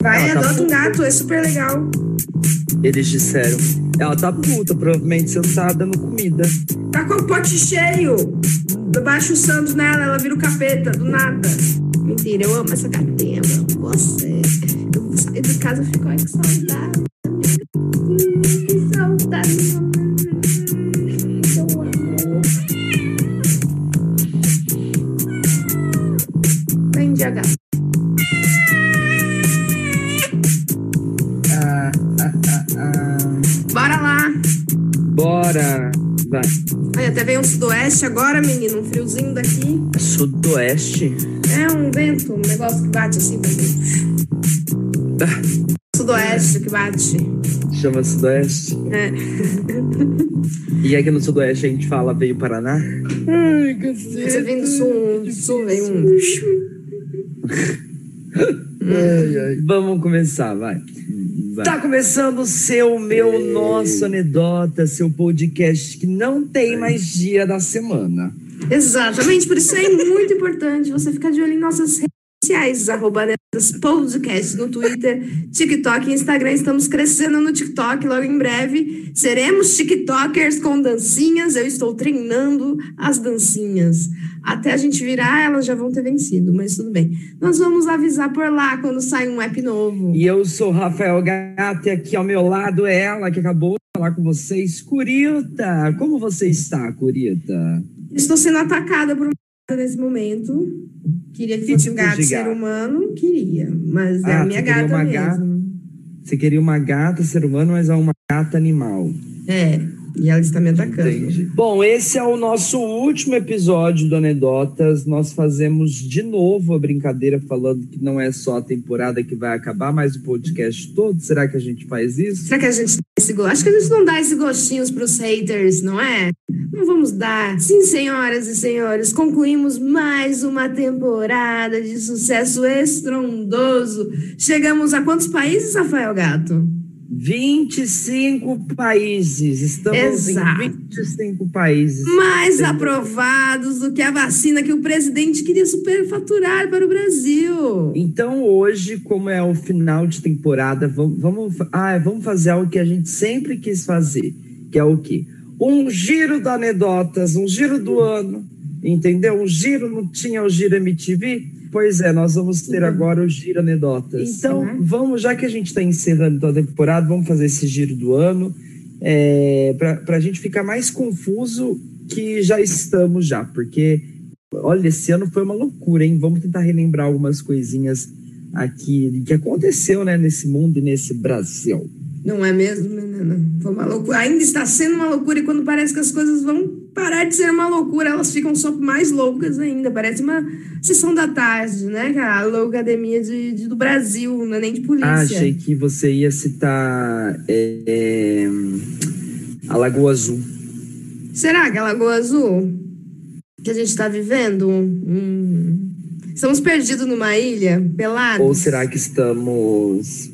Vai, Ela tá adota um gato, é super legal. Eles disseram. Ela tá puta, provavelmente você não tá dando comida. Tá com o pote cheio. Eu baixo o Santos nela, ela vira o capeta, do nada. Mentira, eu amo essa gatinha, eu amo você. Eu vou sair de casa e fico, ai, que saudade. Que saudade. Seu amor. Ah, Bora. Vai. Olha, até veio um sudoeste agora, menino. Um friozinho daqui. Sudoeste. É um vento, um negócio que bate assim. pra mim. Ah, Sudoeste que bate. chama Sudoeste. É. E aqui no Sudoeste a gente fala veio Paraná. Ai, cacete. Você vem do sul, do sul vem um. Ai, ai. Vamos começar, vai. Tá começando o seu, meu, nosso anedota, seu podcast que não tem mais dia da semana. Exatamente, por isso é muito importante você ficar de olho em nossas redes sociais, arroba Netas Podcast no Twitter, TikTok e Instagram. Estamos crescendo no TikTok logo em breve. Seremos TikTokers com dancinhas. Eu estou treinando as dancinhas. Até a gente virar, elas já vão ter vencido, mas tudo bem. Nós vamos avisar por lá quando sai um app novo. E eu sou Rafael Gato e aqui ao meu lado é ela que acabou de falar com vocês, Curita. Como você está, Curita? Estou sendo atacada por nesse momento. Queria que Que fosse um gato de ser gato? humano, queria, mas é Ah, a minha você queria gata uma mesmo. gata? Você queria uma gata ser humano, mas é uma gata animal. É, e ela está me atacando. Entendi. Bom, esse é o nosso último episódio do Anedotas. Nós fazemos de novo a brincadeira falando que não é só a temporada que vai acabar, mas o podcast todo. Será que a gente faz isso? Será que a gente dá esse gosto? Acho que a gente não dá esse gostinho pros haters, não é? Não vamos dar. Sim, senhoras e senhores, concluímos mais uma temporada de sucesso estrondoso. Chegamos a quantos países, Rafael Gato? 25 países. Estamos Exato. em 25 países. Mais aprovados do que a vacina que o presidente queria superfaturar para o Brasil. Então, hoje, como é o final de temporada, vamos, vamos, ah, vamos fazer algo que a gente sempre quis fazer, que é o quê? Um giro da anedotas, um giro do ano, entendeu? Um giro, não tinha o giro MTV? Pois é, nós vamos ter agora o giro anedotas. Então, Uhum. vamos, já que a gente está encerrando toda a temporada, vamos fazer esse giro do ano, é, para a gente ficar mais confuso que já estamos já, porque Olha, esse ano foi uma loucura, hein? Vamos tentar relembrar algumas coisinhas aqui que aconteceu, né, nesse mundo e nesse Brasil. Não é mesmo, menina? Foi uma loucura. Ainda está sendo uma loucura e quando parece que as coisas vão parar de ser uma loucura, elas ficam só mais loucas ainda. Parece uma sessão da tarde, né? A loucademia de, de- do Brasil, não é nem de polícia. Ah, achei que você ia citar é, é, a Lagoa Azul. Será que a Lagoa Azul que a gente está vivendo? Hum, estamos perdidos numa ilha, pelados? Ou será que estamos.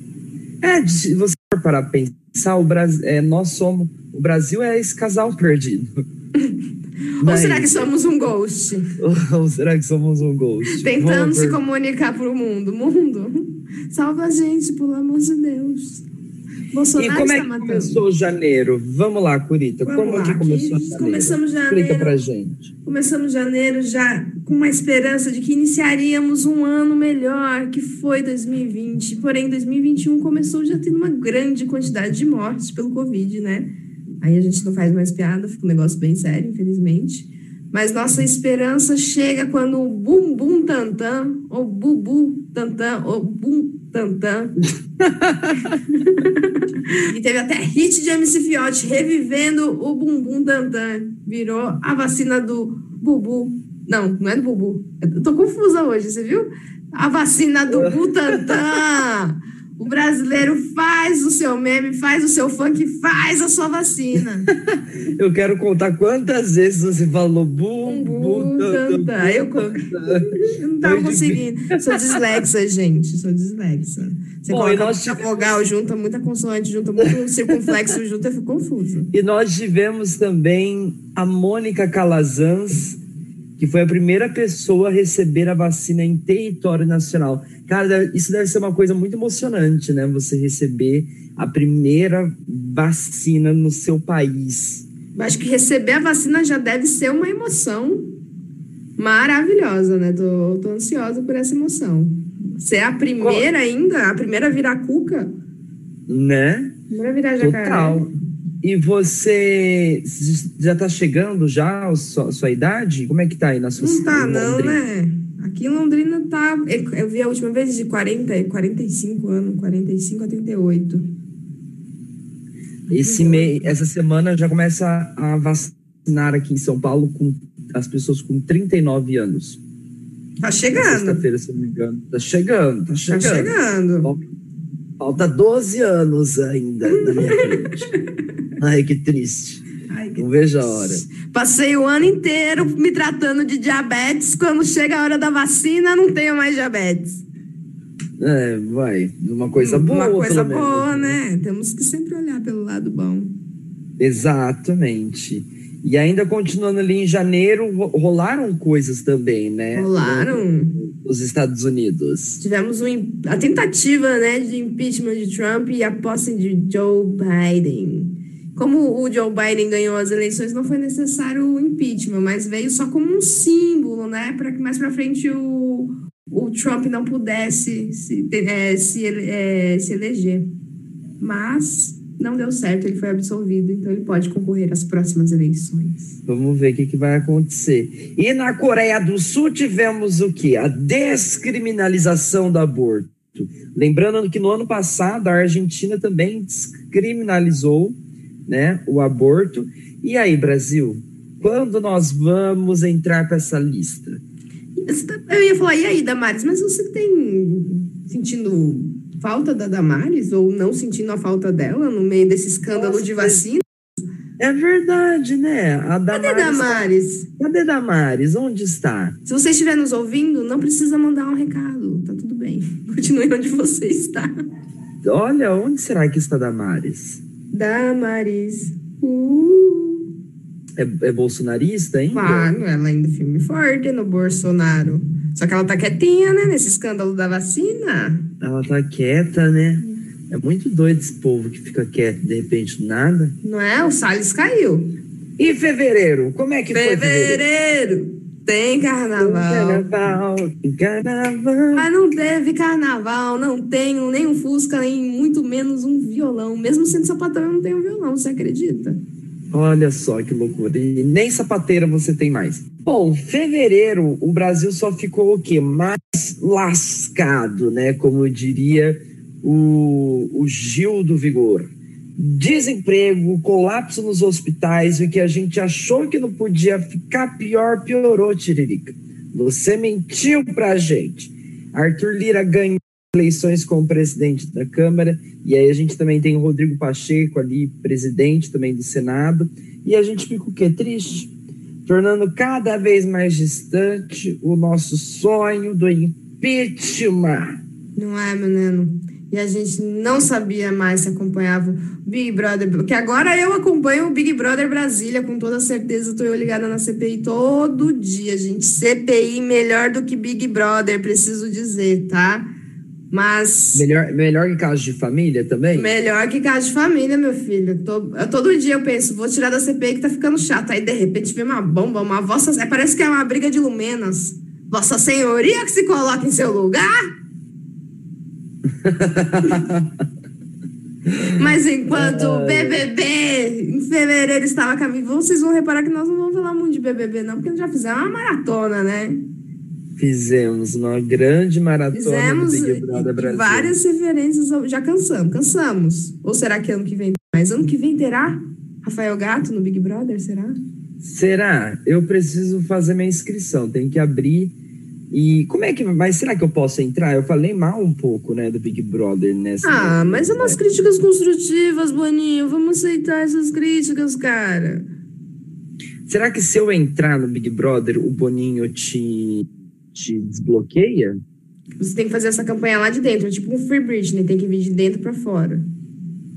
É, se você for parar pensar, o Brasil, é, nós somos. O Brasil é esse casal perdido. Ou será que somos um ghost? Ou será que somos um ghost? Tentando se comunicar pro mundo. Mundo, salva a gente, pelo amor de Deus. E Bolsonaro como é que matando. começou janeiro? Vamos lá, Curita. Vamos como lá, que começou janeiro? começamos janeiro. Explica pra gente. Começamos janeiro já com uma esperança de que iniciaríamos um ano melhor, que foi 2020. Porém, 2021 começou já tendo uma grande quantidade de mortes pelo Covid, né? Aí a gente não faz mais piada, fica um negócio bem sério, infelizmente. Mas nossa esperança chega quando o bum bum tantan, ou bubu tantan, ou bum tantan. e teve até hit de MC Fiote revivendo o bumbum tantan. Virou a vacina do bubu. Não, não é do bubu. Eu tô confusa hoje, você viu? A vacina do Butantan. O brasileiro faz o seu meme, faz o seu funk, faz a sua vacina. Eu quero contar quantas vezes você falou bum, Bum, bum, tan, tan. Eu Eu não tava Foi conseguindo. Sou dislexa, gente. Sou dislexa. Você Bom, coloca nós muita vogal junta, muita consoante junta, muito circunflexo junto, eu fico confusa. E nós tivemos também a Mônica Calazans que foi a primeira pessoa a receber a vacina em território nacional. Cara, isso deve ser uma coisa muito emocionante, né? Você receber a primeira vacina no seu país. Acho que receber a vacina já deve ser uma emoção maravilhosa, né? Tô, tô ansiosa por essa emoção. Ser a primeira ainda, a primeira viracuca. Né? Primeira virar jacaré. Total. E você já tá chegando já a sua, a sua idade? Como é que tá aí na sua Não tá, em não, né? Aqui em Londrina tá. Eu vi a última vez de 40, 45 anos, 45 a 38. Esse mês, essa semana já começa a vacinar aqui em São Paulo com as pessoas com 39 anos. Tá chegando. Sexta-feira, se não me engano. Tá chegando, tá Tá chegando. chegando. Falta 12 anos ainda na minha frente. Ai, que triste. Ai, que Não vejo a hora. Passei o ano inteiro me tratando de diabetes. Quando chega a hora da vacina, não tenho mais diabetes. É, vai. Uma coisa boa. Uma coisa menos. boa, né? Temos que sempre olhar pelo lado bom. Exatamente. E ainda continuando ali em janeiro, ro- rolaram coisas também, né? Rolaram. Nos Estados Unidos. Tivemos um, a tentativa né, de impeachment de Trump e a posse de Joe Biden. Como o Joe Biden ganhou as eleições, não foi necessário o impeachment, mas veio só como um símbolo, né? Para que mais para frente o, o Trump não pudesse se, é, se, é, se eleger. Mas não deu certo, ele foi absolvido, então ele pode concorrer às próximas eleições. Vamos ver o que, que vai acontecer. E na Coreia do Sul tivemos o quê? A descriminalização do aborto. Lembrando que no ano passado a Argentina também descriminalizou né, o aborto. E aí, Brasil? Quando nós vamos entrar para essa lista? Eu ia falar, e aí, Damares, mas você tem sentindo falta da Damares ou não sentindo a falta dela no meio desse escândalo Nossa, de vacina? É verdade, né? A Cadê Damares, Damares? Cadê Damares? Onde está? Se você estiver nos ouvindo, não precisa mandar um recado, tá tudo bem. Continue onde você está. Olha, onde será que está Damares? Damares. Uh. É, é bolsonarista ainda? Claro, ela ainda filme forte no Bolsonaro. Só que ela tá quietinha, né, nesse escândalo da vacina. Ela tá quieta, né? É muito doido esse povo que fica quieto de repente do nada. Não é? O Salles caiu. E fevereiro? Como é que foi fevereiro? Tem carnaval. Carnaval, carnaval. Mas não teve carnaval, não tenho nem um Fusca, nem muito menos um violão. Mesmo sendo sapatão, eu não tenho um violão, você acredita? Olha só que loucura. E nem sapateira você tem mais. Bom, fevereiro, o Brasil só ficou o quê? Mais lascado, né? Como diria o, o Gil do Vigor. Desemprego, colapso nos hospitais, o que a gente achou que não podia ficar pior, piorou, Tiririca. Você mentiu pra gente. Arthur Lira ganhou eleições como presidente da Câmara, e aí a gente também tem o Rodrigo Pacheco ali, presidente também do Senado, e a gente fica o quê? Triste, tornando cada vez mais distante o nosso sonho do impeachment. Não é, menino? E a gente não sabia mais se acompanhava o Big Brother. Porque agora eu acompanho o Big Brother Brasília, com toda certeza. Estou eu ligada na CPI todo dia, gente. CPI melhor do que Big Brother, preciso dizer, tá? Mas. Melhor, melhor em caso de família também? Melhor que casa de família, meu filho. Tô- eu- todo dia eu penso, vou tirar da CPI que tá ficando chato. Aí, de repente, vem uma bomba, uma vossa. é, Parece que é uma briga de lumenas. Vossa Senhoria que se coloca em seu lugar? Mas enquanto o BBB em fevereiro estava a caminho, vocês vão reparar que nós não vamos falar muito de BBB, não, porque já fizemos uma maratona, né? Fizemos uma grande maratona Fizemos do Big Brother Brasil. várias referências, ao- já cansamos, cansamos. Ou será que ano que vem mais? Ano que vem terá Rafael Gato no Big Brother, será? Será? Eu preciso fazer minha inscrição, tem que abrir. E como é que. Mas será que eu posso entrar? Eu falei mal um pouco, né, do Big Brother nessa. Ah, mas é umas críticas construtivas, Boninho. Vamos aceitar essas críticas, cara. Será que se eu entrar no Big Brother, o Boninho te, te desbloqueia? Você tem que fazer essa campanha lá de dentro, é tipo um Free Britney, tem que vir de dentro pra fora.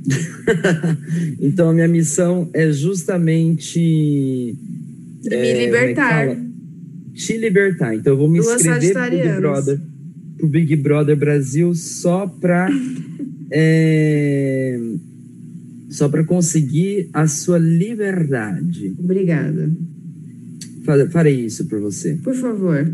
então a minha missão é justamente. É, me é que libertar. fala? Te libertar. Então eu vou me Duas inscrever pro Big. Brother, pro Big Brother Brasil só pra é, só para conseguir a sua liberdade. Obrigada. Fa- Farei isso por você. Por favor.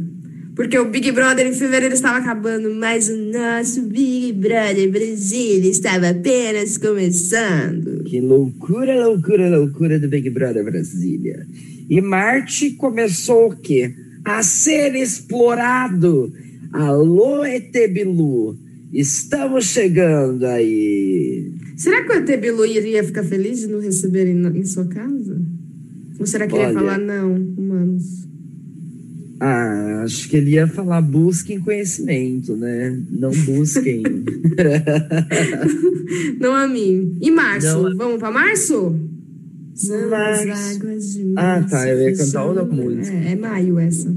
Porque o Big Brother em fevereiro estava acabando, mas o nosso Big Brother Brasília estava apenas começando. Que loucura, loucura, loucura do Big Brother Brasília. E Marte começou o quê? A ser explorado. Alô, Etebilu. Estamos chegando aí. Será que o ET Bilu iria ficar feliz de não receber em, em sua casa? Ou será que ele ia Olha. falar não, humanos? Ah, acho que ele ia falar busquem conhecimento, né? Não busquem. Não a mim. E março? Não. Vamos pra março? São as águas de Ah, tá, eu ia cantar outra música. É, é maio essa.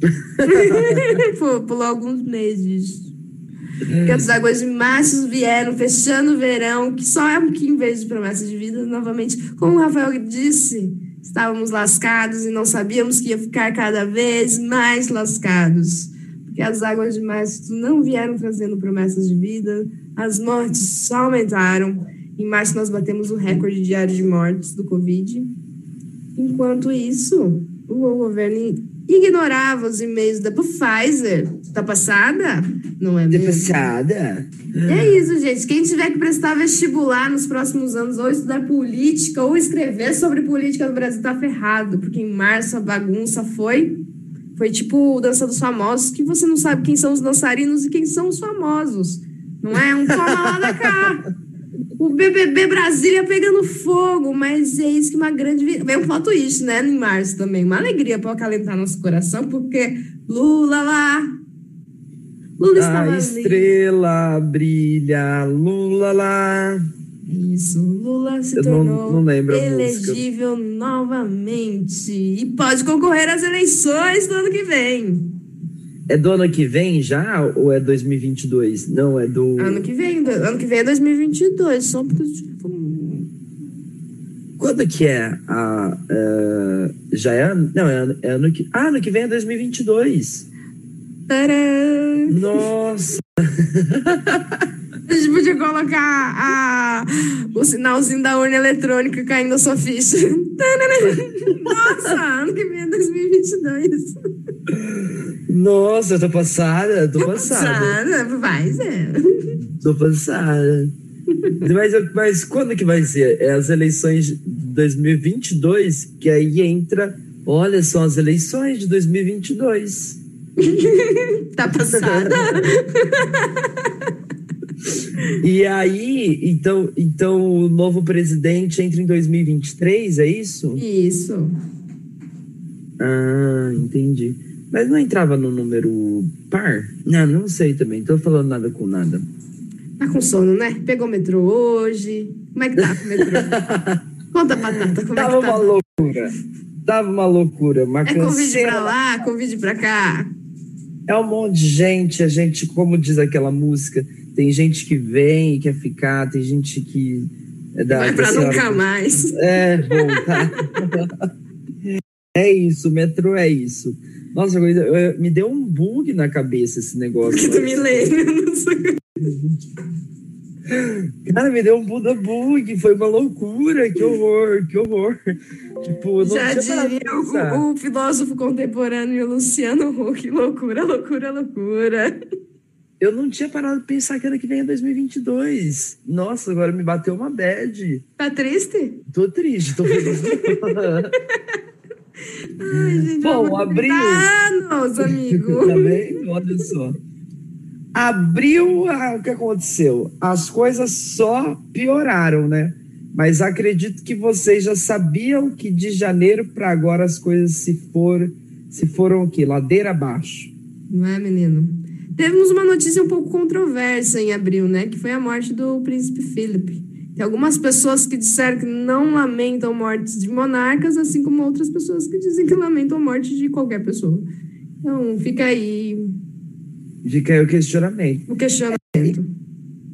Pô, Pulou alguns meses. Porque as águas de março vieram, fechando o verão, que só é um que em vez de promessas de vida, novamente, como o Rafael disse, estávamos lascados e não sabíamos que ia ficar cada vez mais lascados. Porque as águas de março não vieram trazendo promessas de vida, as mortes só aumentaram. Em março nós batemos o recorde diário de mortes do Covid. Enquanto isso, o governo ignorava os e-mails da Pfizer. Tá passada? Não é mesmo? Depreciada. E é isso, gente. Quem tiver que prestar vestibular nos próximos anos, ou estudar política, ou escrever sobre política no Brasil, tá ferrado. Porque em março a bagunça foi. Foi tipo o Dança dos Famosos, que você não sabe quem são os dançarinos e quem são os famosos. Não é? Um toma lá da cá. O BBB Brasília pegando fogo, mas é isso que uma grande. Vem um plot twist, né? Em março também. Uma alegria para acalentar nosso coração, porque Lula lá. Lula estava A ali. estrela brilha, lula lá. Isso, Lula se Eu não- tornou não música. elegível novamente e pode concorrer às eleições do ano que vem. É do ano que vem já ou é 2022? Não, é do. Ano que vem, do- ano que vem é 2022, só porque Quando que é a. eh, já é. Não, é, ano- é ano que. Ah, ano que vem é 2022. Tcharam! Nossa! A gente podia colocar a, o sinalzinho da urna eletrônica caindo na sua ficha. Nossa, ano que vem é 2022. Nossa, eu tô passada, tô passada. Passada, vai ser. Tô passada. Mas, mas quando que vai ser? É as eleições de 2022, que aí entra. Olha, são as eleições de 2022. Tá passada? E aí, então, então o novo presidente entra em 2023, é isso? Isso. Ah, entendi. Mas não entrava no número par? Não, não sei também. Tô falando nada com nada. Tá com sono, né? Pegou o metrô hoje. Como é que tá com o metrô? Conta, Batata, como Tava é que tá? uma loucura. Tava uma loucura. Uma É convite canseira. pra lá, convite pra cá. É um monte de gente. A gente, como diz aquela música, tem gente que vem e quer ficar, tem gente que. É da, Vai pra nunca mais. É, voltar. é isso, o metrô é isso. Nossa, coisa, eu- me deu um bug na cabeça esse negócio. Que tu me lembra. não sei. Cara, me deu um Buda bug, foi uma loucura, que horror, que horror. Tipo, Já diria o, o filósofo contemporâneo Luciano Huck. Loucura, loucura, loucura. Eu não tinha parado de pensar que ano que vem é 2022. Nossa, agora me bateu uma bad. Tá triste? Tô triste, tô feliz. Ai, gente, Bom, abriu. anos, amigo. tá bem? Olha só. Abril, ah, o que aconteceu? As coisas só pioraram, né? Mas acredito que vocês já sabiam que de janeiro para agora as coisas se for, se foram o quê? Ladeira abaixo. Não é, menino? Temos uma notícia um pouco controversa em abril, né? Que foi a morte do príncipe Philip. Tem algumas pessoas que disseram que não lamentam mortes de monarcas, assim como outras pessoas que dizem que lamentam a morte de qualquer pessoa. Então, fica aí Fica aí o questionamento. o questionamento.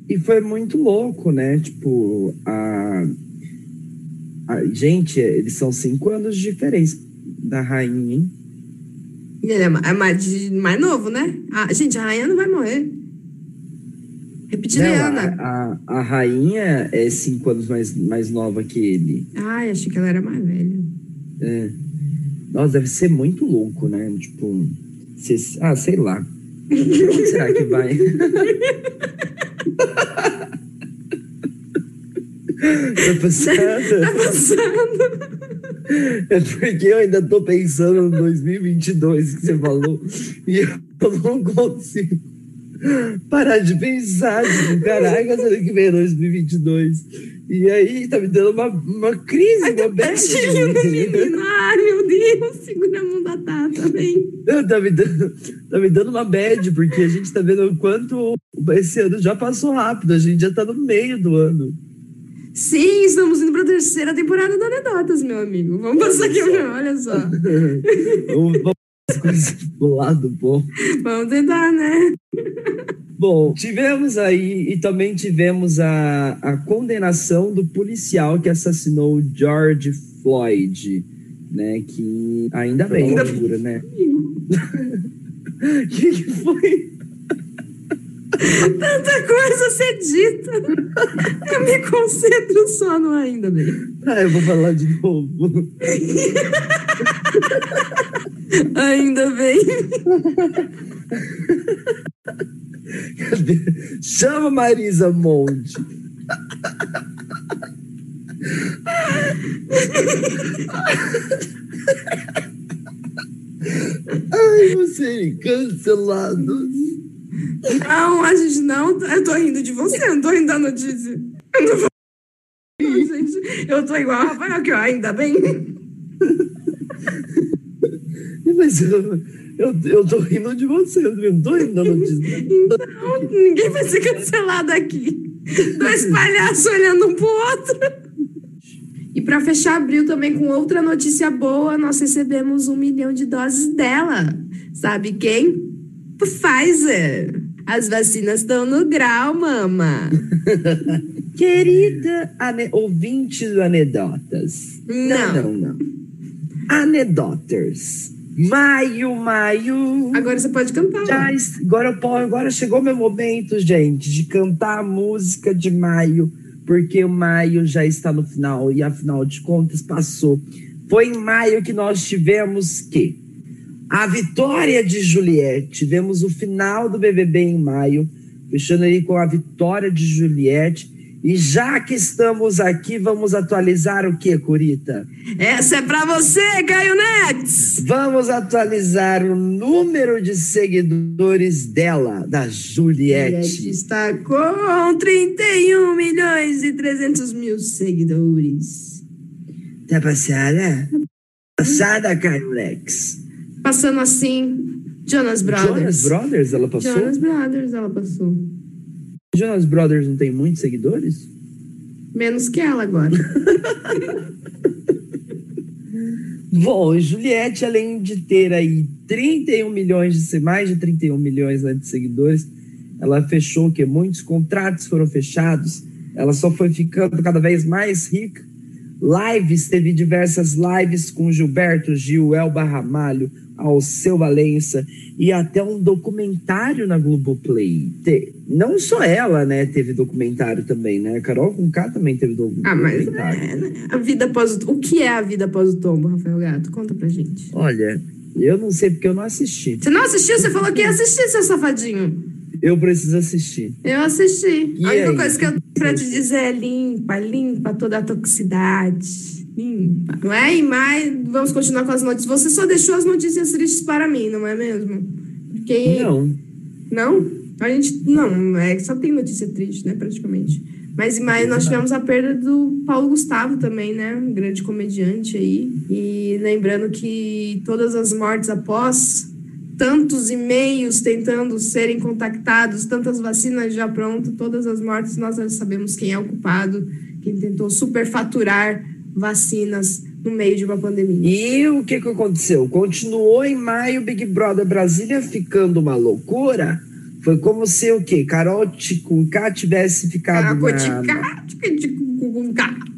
E foi muito louco, né? Tipo, a, a gente, eles são cinco anos de diferença da rainha, hein? Ele é mais, mais novo, né? Ah, gente, a rainha não vai morrer. Reptiliana. Não, a, a, a, rainha é cinco anos mais, mais nova que ele. Ai, achei que ela era mais velha. É. Nossa, deve ser muito louco, né? Tipo, cês, ah, sei lá. Onde será que vai? tá passando? Tá passando. É porque eu ainda tô pensando no 2022 que você falou e eu não consigo parar de pensar. Tipo, caraca, será que vem 2022? E aí tá me dando uma, uma crise, Ai, uma bad. Ai, meu Deus, segura a mão da Tata, vem. Não, tá, me dando, tá me dando uma bad, porque a gente tá vendo o quanto esse ano já passou rápido, a gente já tá no meio do ano. Sim, estamos indo para a terceira temporada da Anedotas, meu amigo. Vamos passar aqui, olha só. Vamos pro lado bom. Vamos tentar, né? Bom, tivemos aí e também tivemos a, a condenação do policial que assassinou George Floyd, né? Que ainda bem, ainda loucura, né? O que, que foi? Tanta coisa ser dita. Eu me concentro só no ainda bem. Ah, eu vou falar de novo. ainda bem. Chama Marisa Monte. Ai, vocês cancelados. Não, a gente não. Eu tô rindo de você, eu não tô rindo da notícia. Eu não vou. Gente, eu tô igual a Rafael aqui, ó, ainda bem. Mas eu, eu, eu tô rindo de você, eu não tô rindo da notícia. Então, ninguém vai ser cancelado aqui. Dois palhaços olhando um pro outro. E para fechar abril também com outra notícia boa, nós recebemos um milhão de doses dela. Sabe quem? Pfizer. As vacinas estão no grau, mama. Querida ouvinte do Anedotas. Não, não, não. não. Anedotas. Maio, maio. Agora você pode cantar. Já, agora, agora chegou meu momento, gente, de cantar a música de maio, porque o maio já está no final e afinal de contas passou. Foi em maio que nós tivemos que a vitória de Juliette. Tivemos o final do BBB em maio, fechando aí com a vitória de Juliette. E já que estamos aqui, vamos atualizar o que, Curita? Essa é para você, Caio Nex! Vamos atualizar o número de seguidores dela, da Juliette. Juliette está com 31 milhões e 300 mil seguidores. Tá passada? Passada, Caio Nex passando assim. Jonas Brothers. Jonas Brothers, ela passou? Jonas Brothers, ela passou. Jonas Brothers não tem muitos seguidores? Menos que ela agora. Bom, Juliette, além de ter aí 31 milhões de mais de 31 milhões né, de seguidores, ela fechou que muitos contratos foram fechados, ela só foi ficando cada vez mais rica. Lives, teve diversas lives com Gilberto Gil, Elba Ramalho, ao seu Valença e até um documentário na Globoplay. Te, não só ela, né, teve documentário também, né? A Carol com K também teve documentário. Ah, mas é, né? a vida após o... o que é a vida após o tombo, Rafael Gato? Conta pra gente. Olha, eu não sei porque eu não assisti. Você não assistiu? Você falou que ia assistir, seu safadinho. Eu preciso assistir. Eu assisti. E a única aí? coisa que eu tenho pra te dizer é limpa, limpa toda a toxicidade. Não é? E mais, vamos continuar com as notícias. Você só deixou as notícias tristes para mim, não é mesmo? Porque... Não. Não? A gente. Não, é só tem notícia triste, né? Praticamente. Mas em maio nós tivemos a perda do Paulo Gustavo também, né? Um grande comediante aí. E lembrando que todas as mortes após tantos e-mails tentando serem contactados, tantas vacinas já prontas, todas as mortes, nós já sabemos quem é o culpado, quem tentou superfaturar vacinas no meio de uma pandemia. E o que, que aconteceu? Continuou em maio Big Brother Brasília ficando uma loucura. Foi como se o quê? Carol K tivesse ficado Carol na...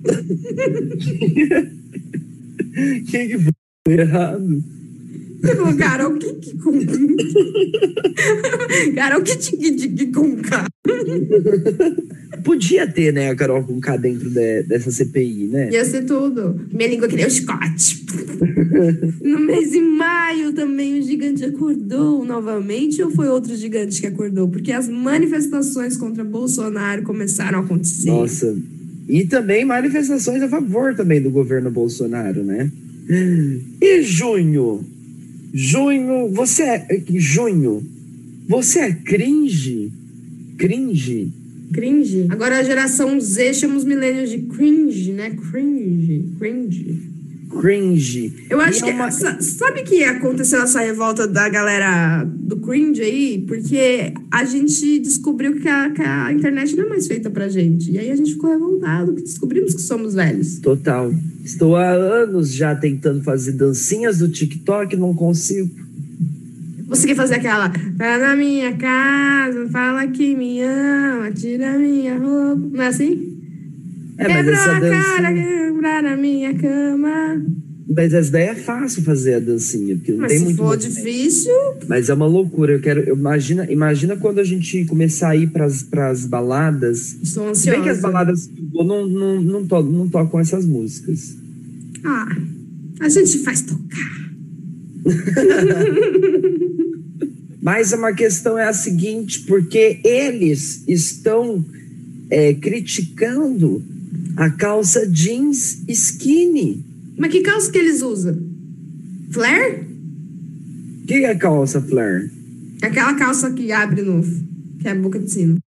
que que foi errado? Falou, Carol Kiki com. Carol Kiki com K. Podia ter, né, a Carol com K dentro de, dessa CPI, né? Ia ser tudo. Minha língua que nem o Scott. no mês de maio também o gigante acordou novamente ou foi outro gigante que acordou? Porque as manifestações contra Bolsonaro começaram a acontecer. Nossa. E também manifestações a favor também do governo Bolsonaro, né? E junho? Junho, você é. Junho, você é cringe? Cringe? Cringe? Agora a geração Z chama os milênios de cringe, né? Cringe. Cringe. Cringe. Eu acho que. É uma... Sabe que aconteceu essa revolta da galera do cringe aí? Porque a gente descobriu que a, que a internet não é mais feita pra gente. E aí a gente ficou revoltado, que descobrimos que somos velhos. Total. Estou há anos já tentando fazer dancinhas do TikTok, não consigo. Você quer fazer aquela. Tá na minha casa, fala que me ama, tira minha roupa. Não é assim? É, mas essa a dancinha... cara, quebrar na minha cama. Mas essa daí é fácil fazer a dancinha, porque não Mas tem se muito. for difícil. Mas é uma loucura. Eu quero. eu- imagina, imagina quando a gente começar a ir pras, pras baladas. Estou Se bem que as ansiosa. baladas não, não, não, to, não tocam essas músicas. Ah, a gente faz tocar. Mas uma questão é a seguinte, porque eles estão é, criticando a calça jeans skinny. Mas que calça que eles usam? Flare? O que é calça flare? Aquela calça que abre no. que é a boca de sino.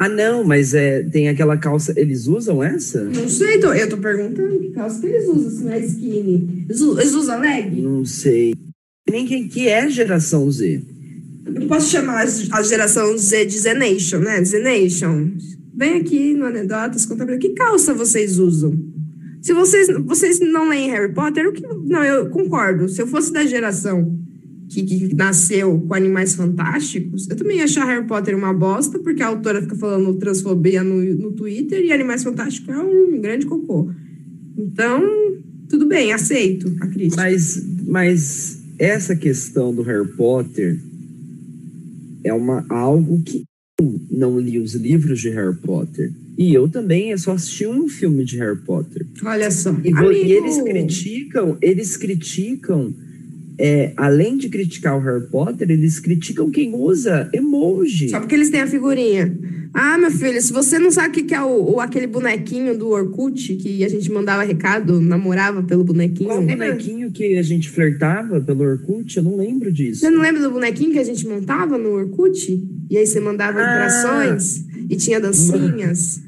Ah, não, mas é, tem aquela calça. Eles usam essa? Não sei, tô, eu tô perguntando que calça que eles usam, se não é skinny. Eles, eles usam leg? Não sei. Nem quem que é geração Z. Eu posso chamar a geração Z de Z Nation, né? Z Nation. Vem aqui no Anedotas, mim, que calça vocês usam? Se vocês, vocês não leem Harry Potter, o que, não, eu concordo. Se eu fosse da geração que, que nasceu com Animais Fantásticos, eu também ia achar Harry Potter uma bosta, porque a autora fica falando transfobia no, no Twitter e Animais Fantásticos é um grande cocô. Então, tudo bem, aceito a crítica. Mas, mas essa questão do Harry Potter é uma, algo que não li os livros de Harry Potter. E eu também eu só assisti um filme de Harry Potter. Olha só. E, amigo, e eles criticam, eles criticam, é, além de criticar o Harry Potter, eles criticam quem usa emoji. Só porque eles têm a figurinha. Ah, meu filho, se você não sabe o que é o, o- aquele bonequinho do Orkut, que a gente mandava recado, namorava pelo bonequinho. Qual bonequinho que a gente flertava pelo Orkut? Eu não lembro disso. Você não lembra do bonequinho que a gente montava no Orkut? E aí você mandava Ah. e tinha dancinhas.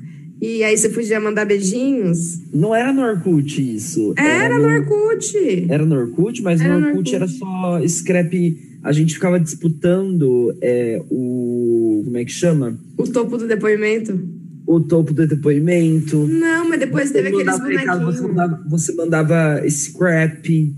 E aí você podia mandar beijinhos. Não era no Orkut isso. Era no Orkut. Era no Orkut, mas Era no no Orkut Orkut. era só scrap. A gente ficava disputando é, o. Como é que chama? O topo do depoimento. O topo do depoimento. Não, mas depois teve aqueles recado, você bonequinhos. mandava, você mandava scrap.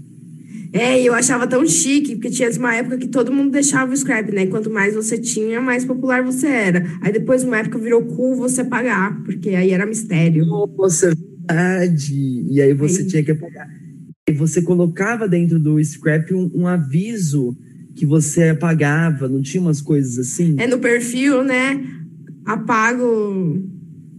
É, e eu achava tão chique, porque tinha uma época que todo mundo deixava o scrap, né? Quanto mais você tinha, mais popular você era. Aí depois, uma época, virou cool você pagar, porque aí era mistério. Nossa, é verdade. E aí você tinha que apagar. E você colocava dentro do scrap um, um aviso que você apagava, não tinha umas coisas assim? É no perfil, né? Apago.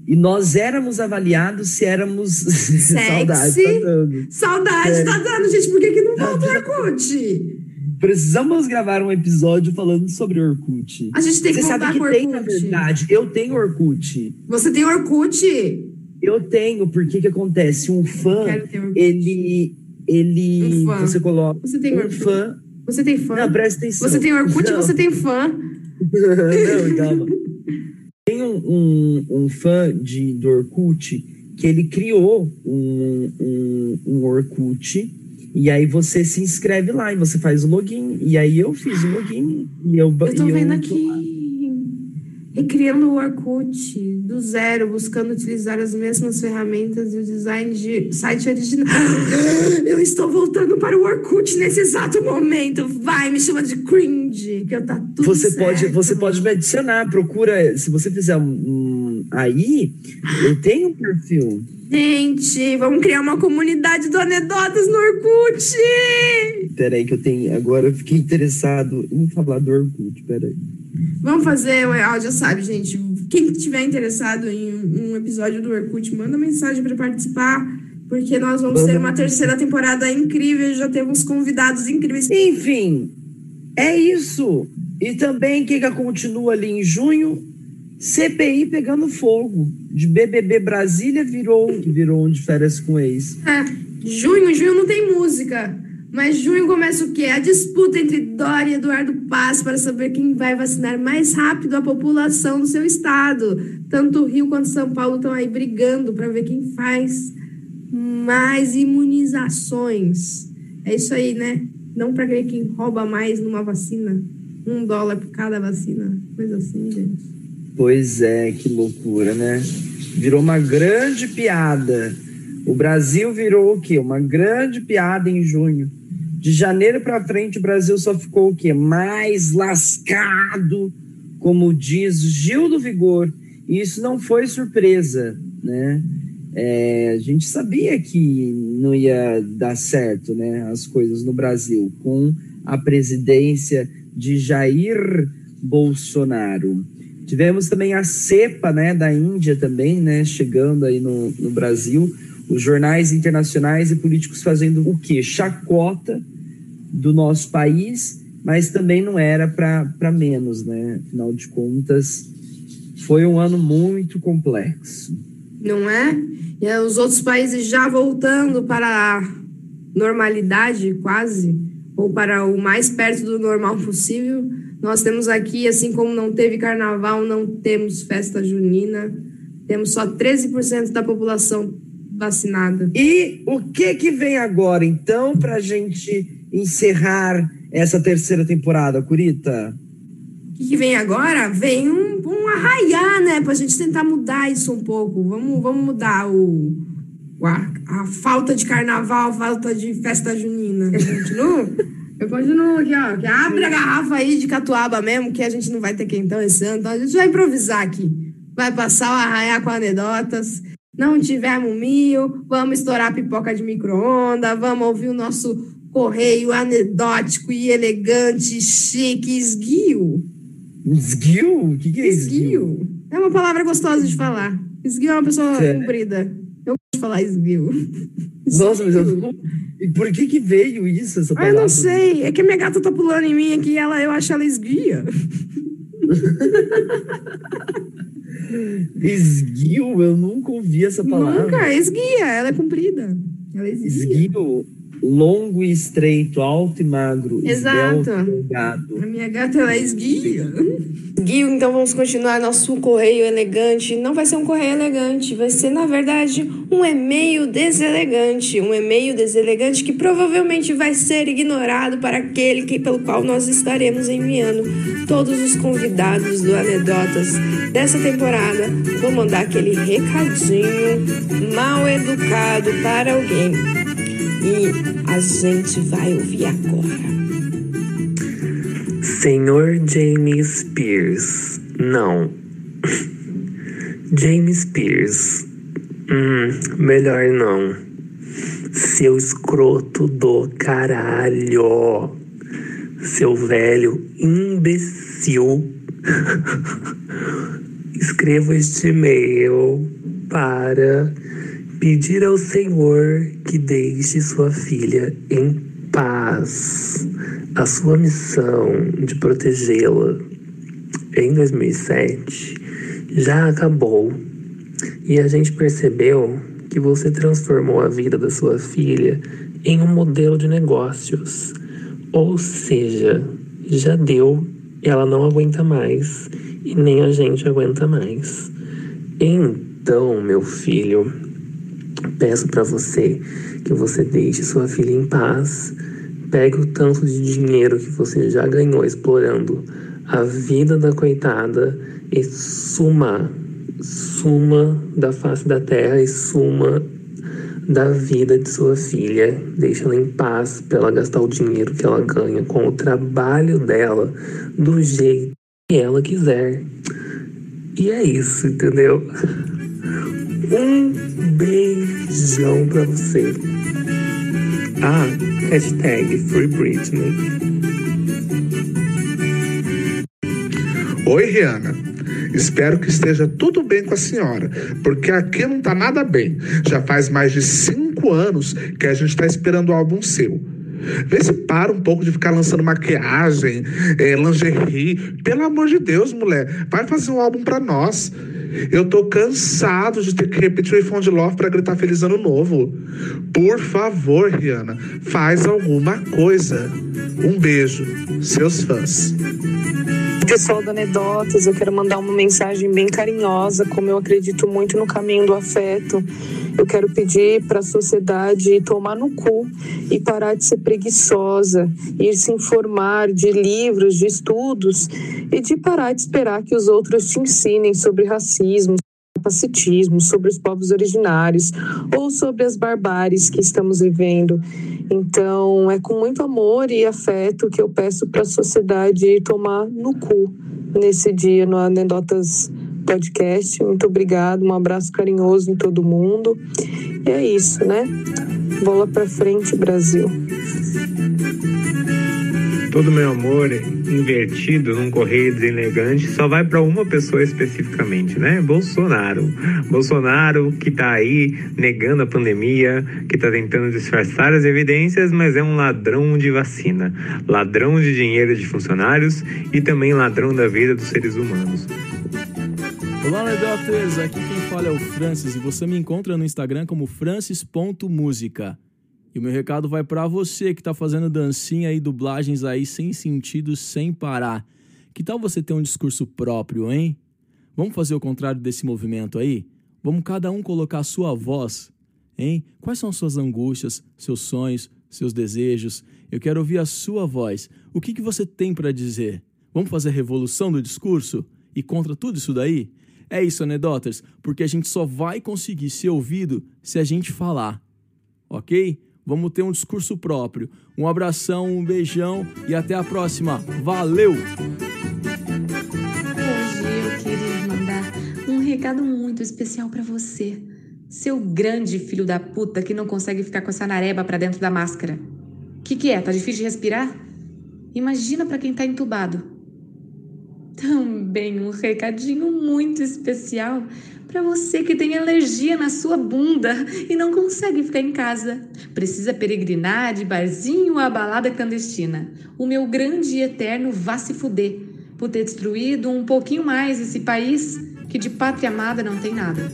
E nós éramos avaliados se éramos saudade. Tá dando. Saudade, É. tá dando, gente. Por que, que não volta o Orkut? Precisamos gravar um episódio falando sobre Orkut. A gente tem que Você sabe que o tem, na Orkut. verdade. Eu tenho Orkut. Você tem Orkut? Eu tenho, porque que acontece? Um fã, Orkut. ele. Ele. Um fã. Você coloca. Você tem um Orkut? fã. Você tem fã? Não, presta atenção. você tem Orkut Não. e você tem fã. não, calma. Tem um, um, um fã de, do Orkut que ele criou um, um, um Orkut e aí você se inscreve lá e você faz o login. E aí eu fiz o login e eu Eu tô vendo tô aqui. Lá. Recriando o Orkut do zero, buscando utilizar as mesmas ferramentas e o design de site original. Eu estou voltando para o Orkut nesse exato momento. Vai, me chama de cringe, que eu tá tudo Você certo. pode, você pode me adicionar. Procura, se você fizer um, aí, eu tenho um perfil. Gente, vamos criar uma comunidade do Anedotas no Orkut! Peraí, que eu tenho. Agora eu fiquei interessado em falar do Orkut. Peraí. Vamos fazer o áudio, sabe, gente? Quem estiver interessado em um episódio do Orkut, manda mensagem para participar, porque nós vamos ter uma terceira temporada incrível. Já temos convidados incríveis. Enfim, é isso. E também quem que continua ali em junho, CPI pegando fogo. De BBB Brasília virou, virou um de férias com ex. É, junho, junho não tem música. Mas junho começa o quê? A disputa entre Dória e Eduardo Paz para saber quem vai vacinar mais rápido a população do seu estado. Tanto o Rio quanto São Paulo estão aí brigando para ver quem faz mais imunizações. É isso aí, né? Não para quem rouba mais numa vacina. Um dólar por cada vacina. Coisa assim, gente. Pois é, que loucura, né? Virou uma grande piada. O Brasil virou o quê? Uma grande piada em junho. De janeiro para frente, o Brasil só ficou o quê? Mais lascado, como diz Gil do Vigor. E isso não foi surpresa, né? É, a gente sabia que não ia dar certo, né? As coisas no Brasil com a presidência de Jair Bolsonaro. Tivemos também a cepa, né, da Índia também, né, chegando aí no, no Brasil. Os jornais internacionais e políticos fazendo o quê? Chacota do nosso país, mas também não era para menos, né? Afinal de contas, foi um ano muito complexo. Não é? E os outros países já voltando para a normalidade, quase, ou para o mais perto do normal possível nós temos aqui, assim como não teve carnaval, não temos festa junina, temos só 13% da população vacinada. E o que que vem agora, então, para a gente encerrar essa terceira temporada, Curita? O que, que, vem agora? Vem um, um arraiar, né? Para a gente tentar mudar isso um pouco. Vamos, vamos mudar o, a, a falta de carnaval, a falta de festa junina. Continua? Eu continuo aqui, ó. Que abre a garrafa aí de catuaba mesmo, que a gente não vai ter quentão esse ano. Então a gente vai improvisar aqui. Vai passar o arraiar com anedotas. Não tivermos mil, vamos estourar pipoca de micro-ondas, vamos ouvir o nosso correio anedótico e elegante, chique, esguio. Esguio? O que, que é esguio? esguio? É uma palavra gostosa de falar. Esguio é uma pessoa comprida. Falar esguio. Nossa, mas eu E por que que veio isso, essa palavra? Ah, eu não sei. É que a minha gata tá pulando em mim aqui e ela, eu acho ela esguia. Esguio? Eu nunca ouvi essa palavra. Nunca, esguia. Ela é comprida. Ela é Esguio longo e estreito, alto e magro. Exato. A minha gata ela é esguia. Guio, então vamos continuar nosso correio elegante. Não vai ser um correio elegante, vai ser, na verdade, um e-mail deselegante. Um e-mail deselegante que provavelmente vai ser ignorado para aquele que, pelo qual nós estaremos enviando todos os convidados do Anedotas dessa temporada. Vou mandar aquele recadinho mal educado para alguém e a gente vai ouvir agora. Senhor James Spears, não. James Spears, hum, melhor não. Seu escroto do caralho. Seu velho imbecil. Escreva este e-mail para pedir ao Senhor que deixe sua filha em paz. A sua missão de protegê-la em 2007 já acabou e a gente percebeu que você transformou a vida da sua filha em um modelo de negócios. Ou seja, já deu, ela não aguenta mais e nem a gente aguenta mais. Então, meu filho, Peço para você que você deixe sua filha em paz. Pegue o tanto de dinheiro que você já ganhou explorando a vida da coitada e suma, suma da face da terra e suma da vida de sua filha. Deixe ela em paz para ela gastar o dinheiro que ela ganha com o trabalho dela do jeito que ela quiser. E é isso, entendeu? Um beijão pra você. Ah, hashtag Free Britney. Oi, Rihanna. Espero que esteja tudo bem com a senhora, porque aqui não tá nada bem. Já faz mais de cinco anos que a gente tá esperando o álbum seu. Vê se para um pouco de ficar lançando maquiagem, é, lingerie. Pelo amor de Deus, mulher, vai fazer um álbum pra nós. Eu tô cansado de ter que repetir o iPhone de Love pra gritar Feliz Ano Novo. Por favor, Rihanna, faz alguma coisa. Um beijo, seus fãs. Pessoal da Anedotas, eu quero mandar uma mensagem bem carinhosa, como eu acredito muito no caminho do afeto. Eu quero pedir para a sociedade tomar no cu e parar de ser preguiçosa, ir se informar de livros, de estudos e de parar de esperar que os outros te ensinem sobre racismo, capacitismo, sobre os povos originários ou sobre as barbáries que estamos vivendo. Então, é com muito amor e afeto que eu peço para a sociedade tomar no cu nesse dia no Anedotas Podcast. Muito obrigado, um abraço carinhoso em todo mundo. E é isso, né? Bola para frente, Brasil. Todo meu amor invertido num correio deselegante só vai para uma pessoa especificamente, né? Bolsonaro. Bolsonaro que tá aí negando a pandemia, que tá tentando disfarçar as evidências, mas é um ladrão de vacina, ladrão de dinheiro de funcionários e também ladrão da vida dos seres humanos. Olá, Nedotas! Aqui quem fala é o Francis e você me encontra no Instagram como francis.música. E o meu recado vai para você que está fazendo dancinha e dublagens aí sem sentido, sem parar. Que tal você ter um discurso próprio, hein? Vamos fazer o contrário desse movimento aí? Vamos cada um colocar a sua voz, hein? Quais são suas angústias, seus sonhos, seus desejos? Eu quero ouvir a sua voz. O que, que você tem para dizer? Vamos fazer a revolução do discurso? E contra tudo isso daí? É isso, anedotas, porque a gente só vai conseguir ser ouvido se a gente falar. Ok? Vamos ter um discurso próprio. Um abração, um beijão e até a próxima. Valeu! Hoje eu queria mandar um recado muito especial para você, seu grande filho da puta que não consegue ficar com essa nareba para dentro da máscara. Que que é? Tá difícil de respirar? Imagina para quem tá entubado. Também um recadinho muito especial para você que tem alergia na sua bunda e não consegue ficar em casa. Precisa peregrinar de barzinho a balada clandestina. O meu grande e eterno vá se fuder por ter destruído um pouquinho mais esse país que de pátria amada não tem nada.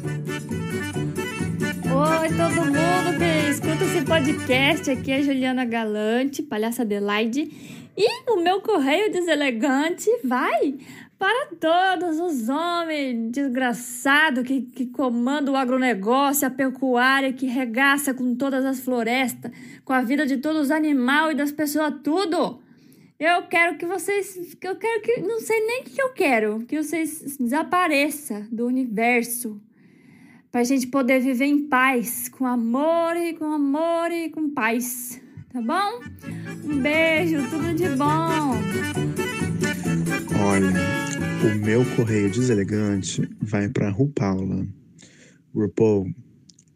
Oi, todo mundo que escuta esse podcast. Aqui é Juliana Galante, palhaça Adelaide. E o meu correio deselegante vai para todos os homens desgraçados que, que comandam o agronegócio, a pecuária, que regaça com todas as florestas, com a vida de todos os animais e das pessoas, tudo. Eu quero que vocês. Eu quero que. Não sei nem o que eu quero. Que vocês desapareçam do universo. Pra gente poder viver em paz. Com amor e com amor e com paz. Tá bom? Um beijo, tudo de bom. Olha, o meu correio deselegante vai para RuPaula. RuPaul,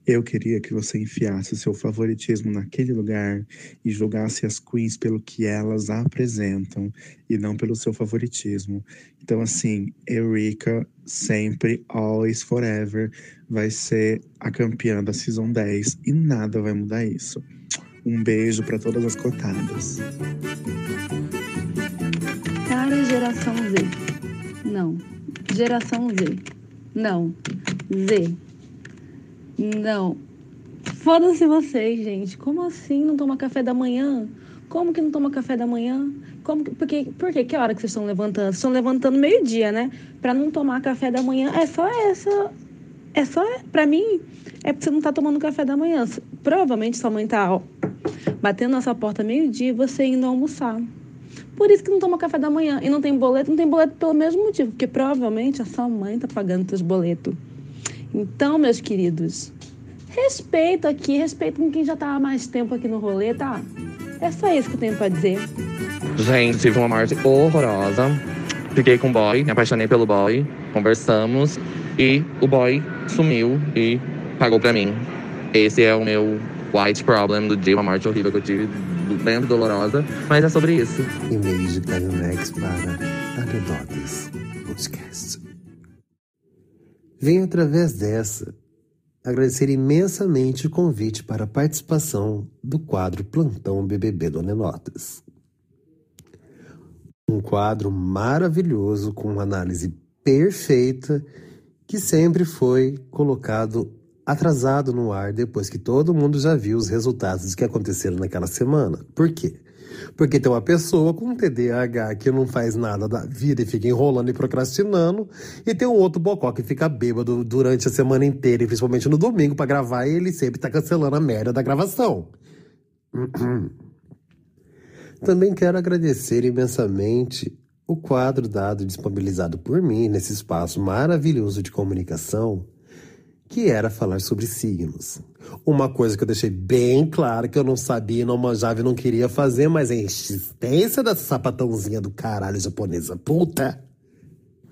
eu queria que você enfiasse seu favoritismo naquele lugar e julgasse as queens pelo que elas apresentam e não pelo seu favoritismo. Então, assim, Eureka sempre, always, forever vai ser a campeã da Season 10 e nada vai mudar isso. Um beijo para todas as cotadas. Cara, geração Z. Não. Geração Z. Não. Z. Não. Foda-se vocês, gente. Como assim não toma café da manhã? Como que não toma café da manhã? Como que, porque, por quê? Que hora que vocês estão levantando? Vocês estão levantando meio-dia, né? Pra não tomar café da manhã. É só essa. É só. Pra mim, é porque você não tá tomando café da manhã. Provavelmente sua mãe tá batendo na sua porta meio-dia e você indo almoçar. Por isso que não toma café da manhã. E não tem boleto, não tem boleto pelo mesmo motivo, porque provavelmente a sua mãe tá pagando seus boletos. Então, meus queridos, respeito aqui, respeito com quem já tá há mais tempo aqui no rolê, tá? É só isso que eu tenho pra dizer. Gente, tive uma morte horrorosa. fiquei com o boy, me apaixonei pelo boy, conversamos e o boy sumiu e pagou pra mim. Esse é o meu white problem do dia, uma morte horrível que eu tive, bem dolorosa, mas é sobre isso. E-mail de Caio Nex para Anedotas Podcast. Venho através dessa agradecer imensamente o convite para a participação do quadro Plantão BBB do Anenotas. Um quadro maravilhoso com uma análise perfeita que sempre foi colocado atrasado no ar depois que todo mundo já viu os resultados que aconteceram naquela semana. Por quê? Porque tem uma pessoa com TDAH que não faz nada da vida e fica enrolando e procrastinando, e tem um outro bocó que fica bêbado durante a semana inteira, e principalmente no domingo para gravar, e ele sempre tá cancelando a merda da gravação. Também quero agradecer imensamente o quadro dado disponibilizado por mim nesse espaço maravilhoso de comunicação, que era falar sobre signos. Uma coisa que eu deixei bem claro que eu não sabia, não manjava e não queria fazer, mas a insistência dessa sapatãozinha do caralho japonesa puta,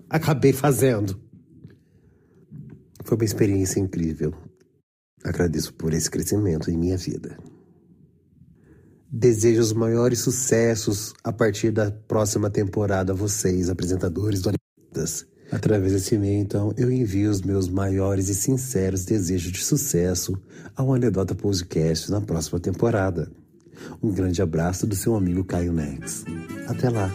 acabei fazendo. Foi uma experiência incrível. Agradeço por esse crescimento em minha vida. Desejo os maiores sucessos a partir da próxima temporada a vocês, apresentadores do Anitas. Através desse e-mail, então, eu envio os meus maiores e sinceros desejos de sucesso ao Anedota Podcast na próxima temporada. Um grande abraço do seu amigo Caio Nex. Até lá.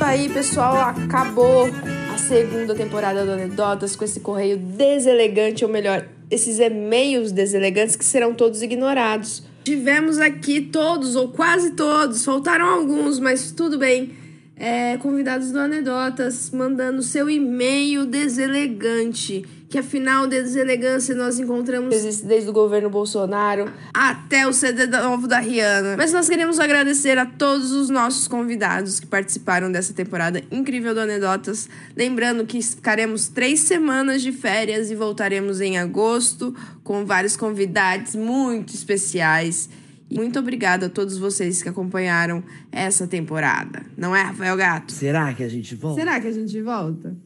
Aí, pessoal, acabou a segunda temporada do Anedotas com esse correio deselegante, ou melhor, esses e-mails deselegantes que serão todos ignorados. Tivemos aqui todos, ou quase todos, faltaram alguns, mas tudo bem é, convidados do Anedotas mandando seu e-mail deselegante. Que afinal, deselegância nós encontramos existe desde o governo Bolsonaro até o CD novo da Rihanna. Mas nós queremos agradecer a todos os nossos convidados que participaram dessa temporada incrível do Anedotas. Lembrando que ficaremos três semanas de férias e voltaremos em agosto com vários convidados muito especiais. Muito obrigada a todos vocês que acompanharam essa temporada. Não é, Rafael Gato? Será que a gente volta? Será que a gente volta?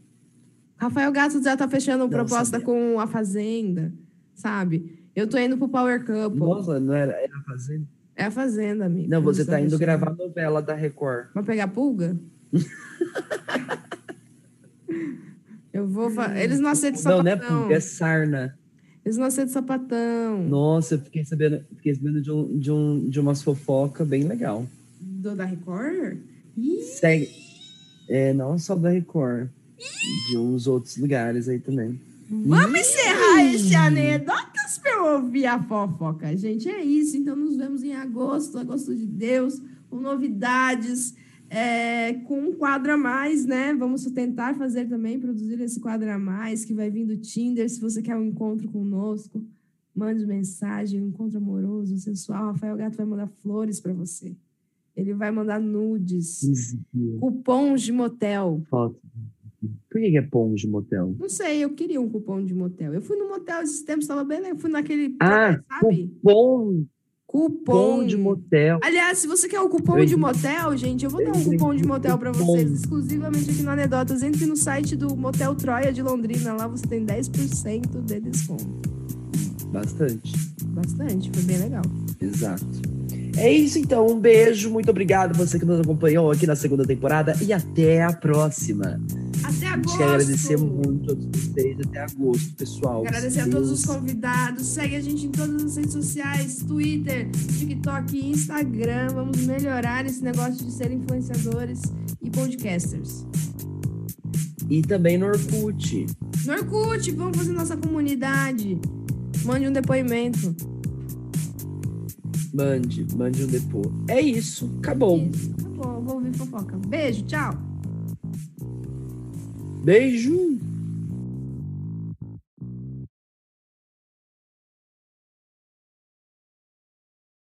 Rafael Gato já tá fechando uma proposta sabia. com a Fazenda, sabe? Eu tô indo pro Power Couple. Nossa, não era, era fazenda? É a Fazenda, amigo. Não, você tá tão indo gravar novela da Record. Pra pegar pulga? Eu vou. Fa... Eles não aceitam Não, não é sapatão. pulga, é sarna. Eles não aceitam sapatão. Nossa, eu fiquei sabendo, fiquei sabendo de, um, de, um, de umas fofocas bem legal. Do da Record? Ih, Segue. É, não só da Record. De uns outros lugares aí também. Vamos encerrar esse anedotas pra eu ouvir a fofoca. Gente, é isso. Então, nos vemos em agosto, agosto de Deus, com novidades, é, com um quadro a mais, né? Vamos tentar fazer também, produzir esse quadro a mais, que vai vir do Tinder. Se você quer um encontro conosco, mande mensagem, um encontro amoroso, sensual. Rafael Gato vai mandar flores para você. Ele vai mandar nudes, cupons de motel. Foto. Por que é pão de motel? Não sei, eu queria um cupom de motel. Eu fui no motel esses tempos, estava bem. Eu fui naquele. Ah, sabe? cupom. Cupom. De motel. Aliás, se você quer um cupom Eu de motel, gente, eu vou dar um cupom de motel Cupom. vocês, exclusivamente aqui no Anedotas. Entre no site do Motel Troia de Londrina, lá você tem 10% de desconto. Bastante. Bastante, foi bem legal. Exato. É isso então, um beijo, muito obrigado você que nos acompanhou aqui na segunda temporada e até a próxima. Até A gente agosto! quer agradecer muito a todos vocês até agosto, pessoal. Agradecer a Deus. todos os convidados. Segue a gente em todas as redes sociais: Twitter, TikTok e Instagram. Vamos melhorar esse negócio de ser influenciadores e podcasters. E também no Orkut. No Orkut, vamos fazer nossa comunidade. Mande um depoimento. Mande, mande um depô. É isso, acabou. Tá bom, vou ouvir fofoca. Beijo, tchau. Beijo.